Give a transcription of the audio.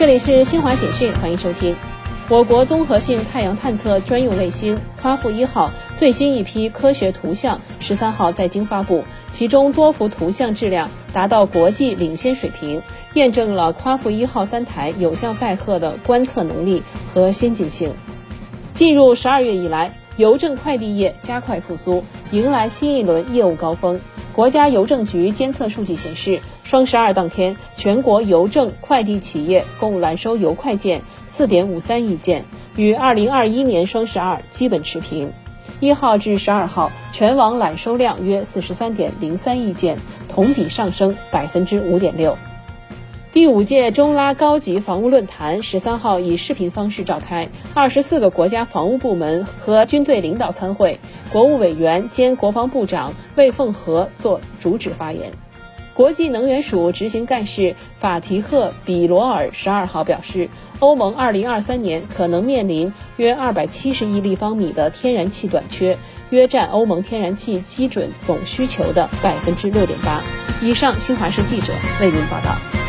这里是新华简讯，欢迎收听。我国综合性太阳探测专用卫星夸父一号最新一批科学图像十三号在京发布，其中多幅图像质量达到国际领先水平，验证了夸父一号三台有效载荷的观测能力和先进性。进入十二月以来，邮政快递业加快复苏，迎来新一轮业务高峰。国家邮政局监测数据显示，双十二当天，全国邮政快递企业共揽收邮快件四点五三亿件，与二零二一年双十二基本持平。一号至十二号，全网揽收量约四十三点零三亿件，同比上升百分之五点六。第五届中拉高级防务论坛十三号以视频方式召开，二十四个国家防务部门和军队领导参会，国务委员兼国防部长魏凤和作主旨发言。国际能源署执行干事法提赫·比罗尔十二号表示，欧盟二零二三年可能面临约二百七十亿立方米的天然气短缺，约占欧盟天然气基准总需求的百分之六点八。以上，新华社记者为您报道。